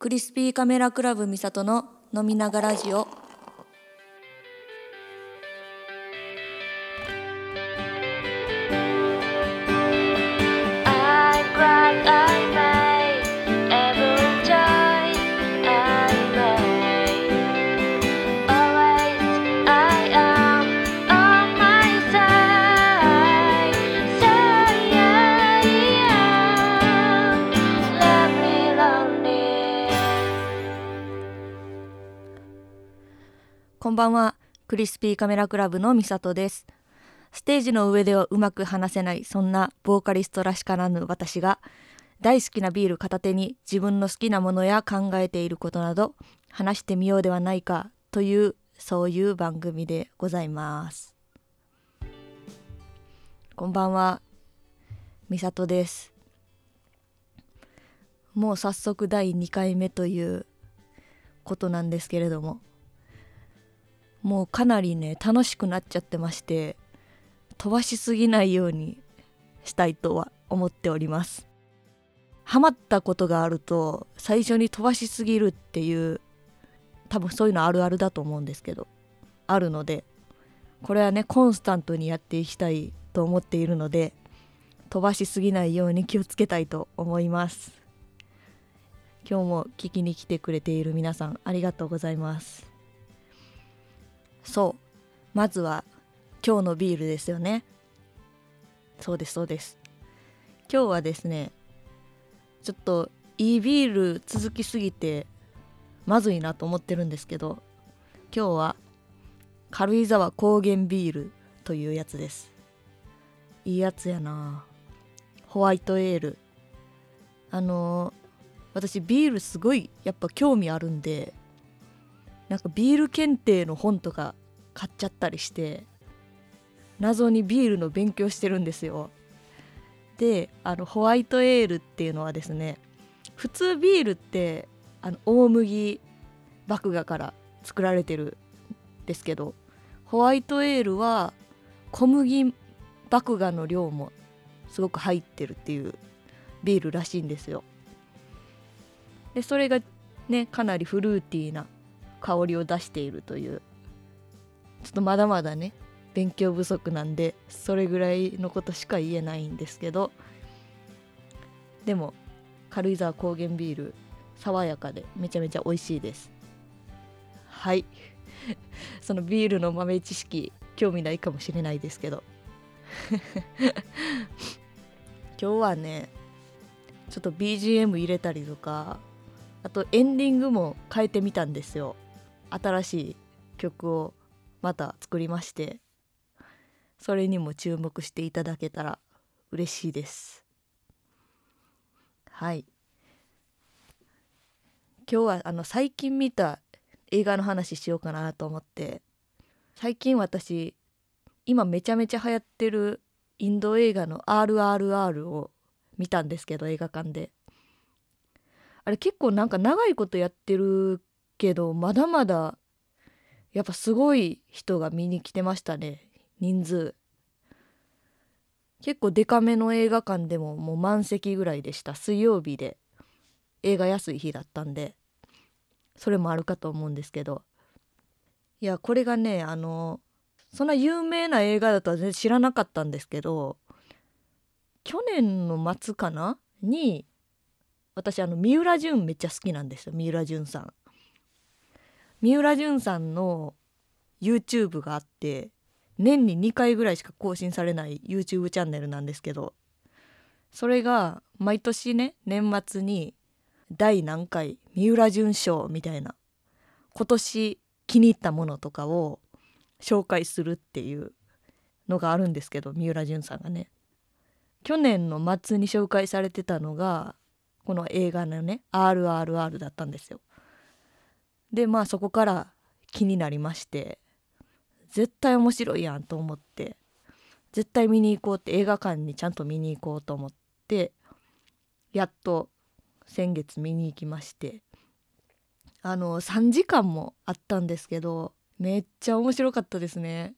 クリスピーカメラクラブミサトの飲みながラジオ。こんばんは。クリスピーカメラクラブのミサトです。ステージの上ではうまく話せないそんなボーカリストらしからぬ私が大好きなビール片手に自分の好きなものや考えていることなど話してみようではないかというそういう番組でございます。こんばんは。ミサトです。もう早速第2回目ということなんですけれどももうかなりね楽しくなっちゃってまして飛ばしすぎないようにしたいとは思っております。ハマったことがあると最初に飛ばしすぎるっていう多分そういうのあるあるだと思うんですけどあるのでこれはねコンスタントにやっていきたいと思っているので飛ばしすぎないように気をつけたいと思います。今日も聞きに来てくれている皆さんありがとうございます。そう。まずは今日のビールですよね。そうですそうです。今日はですねちょっといいビール続きすぎてまずいなと思ってるんですけど今日は軽井沢高原ビールというやつです。いいやつやな。ホワイトエール。あのー、私ビールすごいやっぱ興味あるんでなんかビール検定の本とか買っちゃったりして謎にビールの勉強してるんですよ。であのホワイトエールっていうのはですね普通ビールってあの大麦麦芽から作られてるんですけどホワイトエールは小麦麦芽の量もすごく入ってるっていうビールらしいんですよ。でそれがねかなりフルーティーな香りを出しているというちょっとまだまだね勉強不足なんでそれぐらいのことしか言えないんですけどでも軽井沢高原ビール爽やかでめちゃめちゃ美味しいです。はい。そのビールの豆知識興味ないかもしれないですけど。今日はねちょっと BGM 入れたりとかあとエンディングも変えてみたんですよ。新しい曲を。また作りましてそれにも注目していただけたら嬉しいです。はい。今日はあの最近見た映画の話しようかなと思って最近私今めちゃめちゃ流行ってるインド映画の RRR を見たんですけど映画館で。あれ結構なんか長いことやってるけどまだまだやっぱすごい人が見に来てましたね。人数。結構デカめの映画館でももう満席ぐらいでした。水曜日で。映画安い日だったんで。それもあるかと思うんですけど。いやこれがねあのそんな有名な映画だとは全然知らなかったんですけど去年の末かなに私あの三浦淳めっちゃ好きなんですよ。三浦淳さん。三浦淳さんの YouTube があって年に2回ぐらいしか更新されない YouTube チャンネルなんですけどそれが毎年ね年末に第何回三浦淳賞みたいな今年気に入ったものとかを紹介するっていうのがあるんですけど三浦淳さんがね去年の末に紹介されてたのがこの映画のね「RRR」だったんですよ。でまあそこから気になりまして絶対面白いやんと思って絶対見に行こうって映画館にちゃんと見に行こうと思ってやっと先月見に行きましてあの3時間もあったんですけどめっちゃ面白かったですね。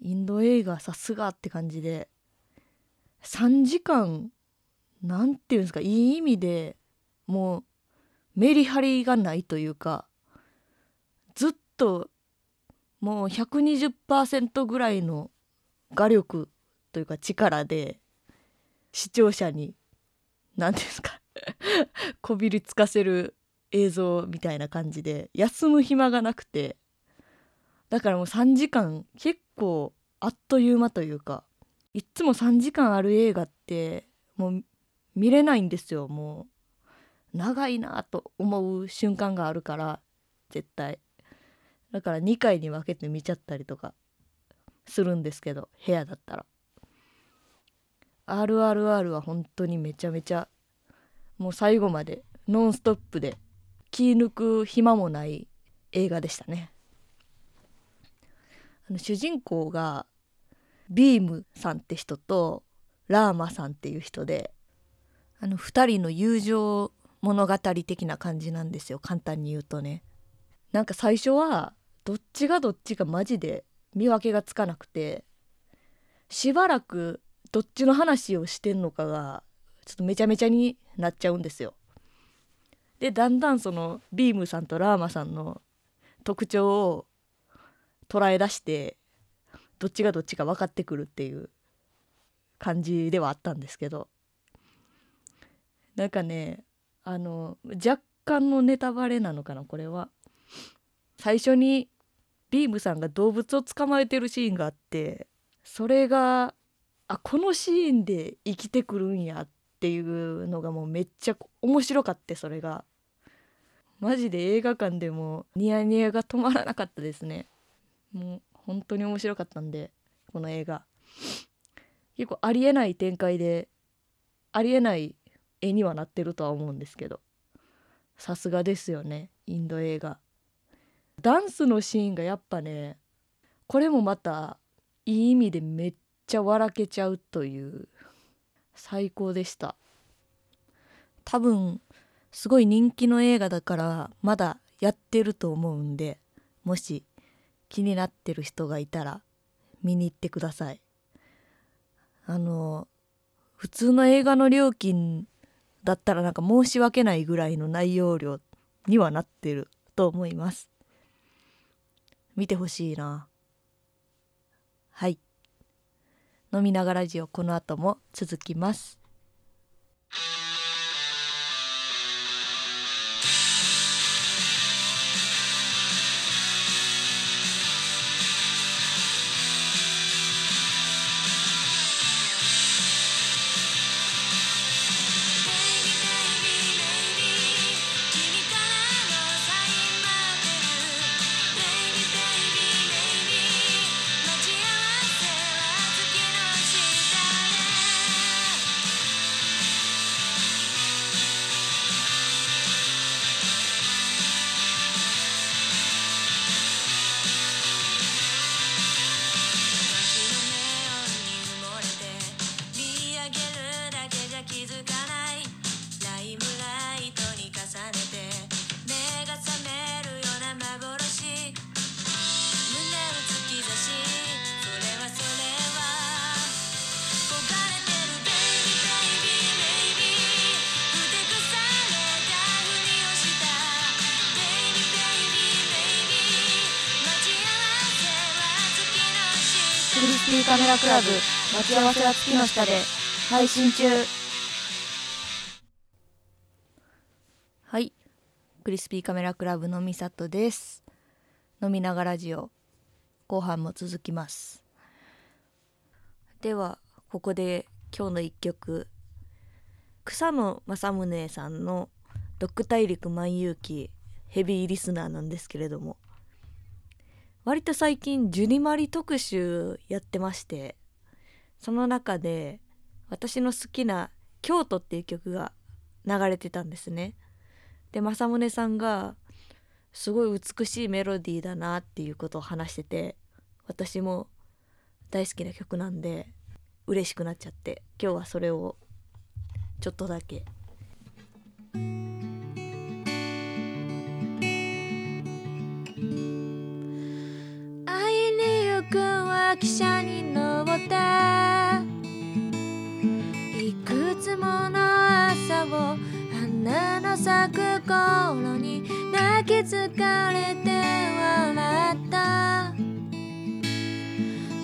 インド映画さすがって感じで3時間何て言うんですかいい意味でもうメリハリがないというかずっともう120%ぐらいの画力というか力で視聴者に何ですか こびりつかせる映像みたいな感じで休む暇がなくてだからもう3時間結構あっという間というかいっつも3時間ある映画ってもう見れないんですよもう。長いなと思う瞬間があるから絶対。だから2回に分けて見ちゃったりとかするんですけど部屋だったら。RRR は本当にめちゃめちゃもう最後までノンストップで気抜く暇もない映画でしたね。あの主人公がビームさんって人とラーマさんっていう人であの2人の友情物語的な感じなんですよ。簡単に言うとね。なんか最初はどっちがどっちがマジで見分けがつかなくてしばらくどっちの話をしてんのかがちょっとめちゃめちゃになっちゃうんですよ。でだんだんそのビームさんとラーマさんの特徴を捉え出してどっちがどっちか分かってくるっていう感じではあったんですけど。なんかねあの若干のネタバレなのかなこれは。最初にビームさんが動物を捕まえてるシーンがあってそれがあこのシーンで生きてくるんやっていうのがもうめっちゃ面白かってそれが。マジで映画館でもニヤニヤが止まらなかったですね。もう本当に面白かったんでこの映画。結構ありえない展開でありえない絵にはなってるとは思うんですけど。さすがですよねインド映画。ダンスのシーンがやっぱねこれもまたいい意味でめっちゃ笑けちゃうという最高でした。多分すごい人気の映画だからまだやってると思うんでもし気になってる人がいたら見に行ってください。あの普通の映画の料金だったらなんか申し訳ないぐらいの内容量にはなってると思います。見てほしいな。はい。飲みながらラジオこの後も続きます。ピーカメラクラブ待ち合わせは月の下で配信中。はい。クリスピーカメラクラブのみさとです。飲みながらジオ後半も続きます。ではここで今日の一曲。草野正宗さんの「ドッグ大陸万有記」ヘビーリスナーなんですけれども。割と最近ジュニマリ特集やってましてその中で私の好きな「京都」っていう曲が流れてたんですね。で政宗さんがすごい美しいメロディーだなっていうことを話してて私も大好きな曲なんで嬉しくなっちゃって今日はそれをちょっとだけ汽車に乗った。いくつもの朝を花の咲く頃に泣き疲れて笑った。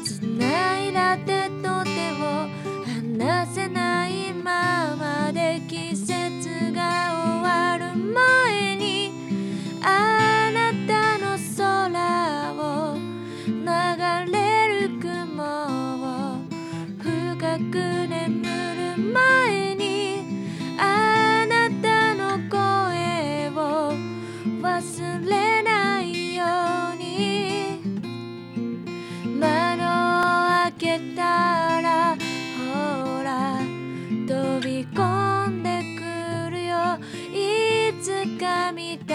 繋いだ手と手をたらほら飛び込んでくるよ。いつか見た。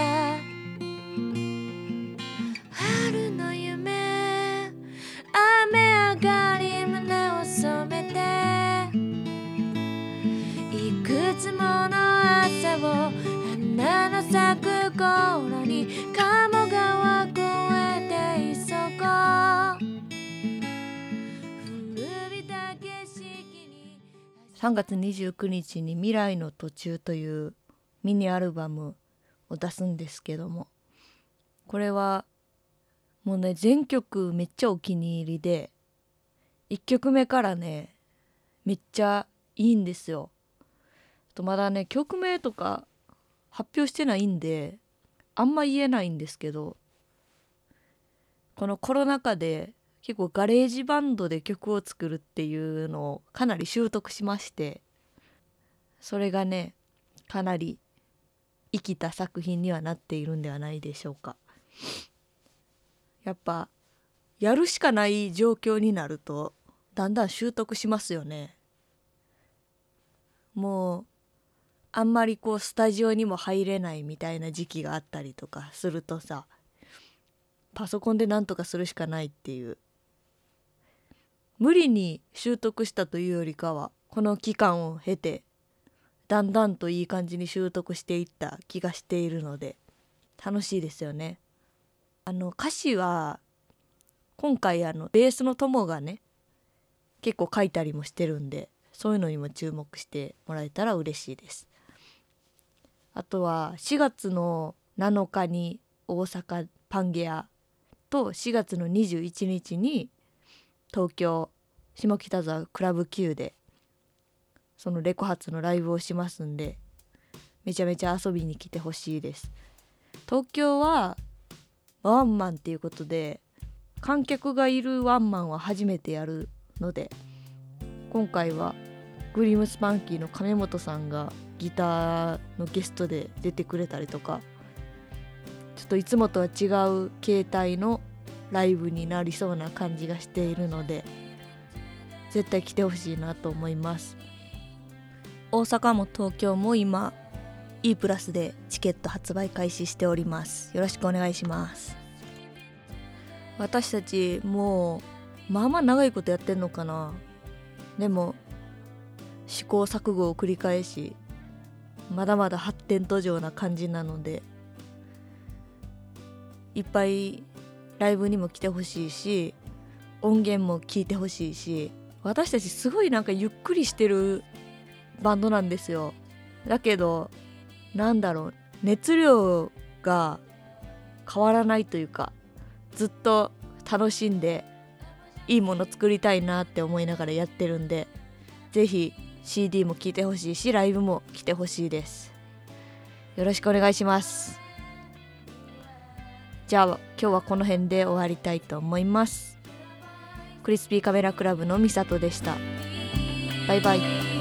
春の夢。雨上がり胸を染めて。いくつもの朝を花の咲く頃に鴨川3月29日に「未来の途中」というミニアルバムを出すんですけどもこれはもうね全曲めっちゃお気に入りで1曲目からねめっちゃいいんですよ。とまだね曲名とか発表してないんであんま言えないんですけどこのコロナ禍で結構ガレージバンドで曲を作るっていうのをかなり習得しましてそれがねかなり生きた作品にはなっているんではないでしょうか。やっぱやるしかない状況になるとだんだん習得しますよね。もうあんまりこうスタジオにも入れないみたいな時期があったりとかするとさパソコンでなんとかするしかないっていう無理に習得したというよりかはこの期間を経てだんだんといい感じに習得していった気がしているので楽しいですよね。あの歌詞は今回あのベースの友がね結構書いたりもしてるんでそういうのにも注目してもらえたら嬉しいです。あとは4月の7日に大阪パンゲアと4月の21日に東京下北沢クラブ Q でそのレコ発のライブをしますんでめちゃめちゃ遊びに来てほしいです。東京はワンマンっていうことで観客がいるワンマンは初めてやるので今回はグリムスパンキーの亀本さんがギターのゲストで出てくれたりとかちょっといつもとは違う形態のライブになりそうな感じがしているので絶対来てほしいなと思います。大阪も東京も今 E プラスでチケット発売開始しております。よろしくお願いします。私たちもうまあまあ長いことやってんのかな。でも試行錯誤を繰り返しまだまだ発展途上な感じなのでいっぱいライブにも来てほしいし音源も聞いてほしいし私たちすごいなんかゆっくりしてるバンドなんですよ。だけどなんだろう熱量が変わらないというかずっと楽しんでいいもの作りたいなって思いながらやってるんで是非 CD も聴いてほしいしライブも来てほしいです。よろしくお願いします。じゃあ今日はこの辺で終わりたいと思います。クリスピーカメラクラブのみさとでした。バイバイ。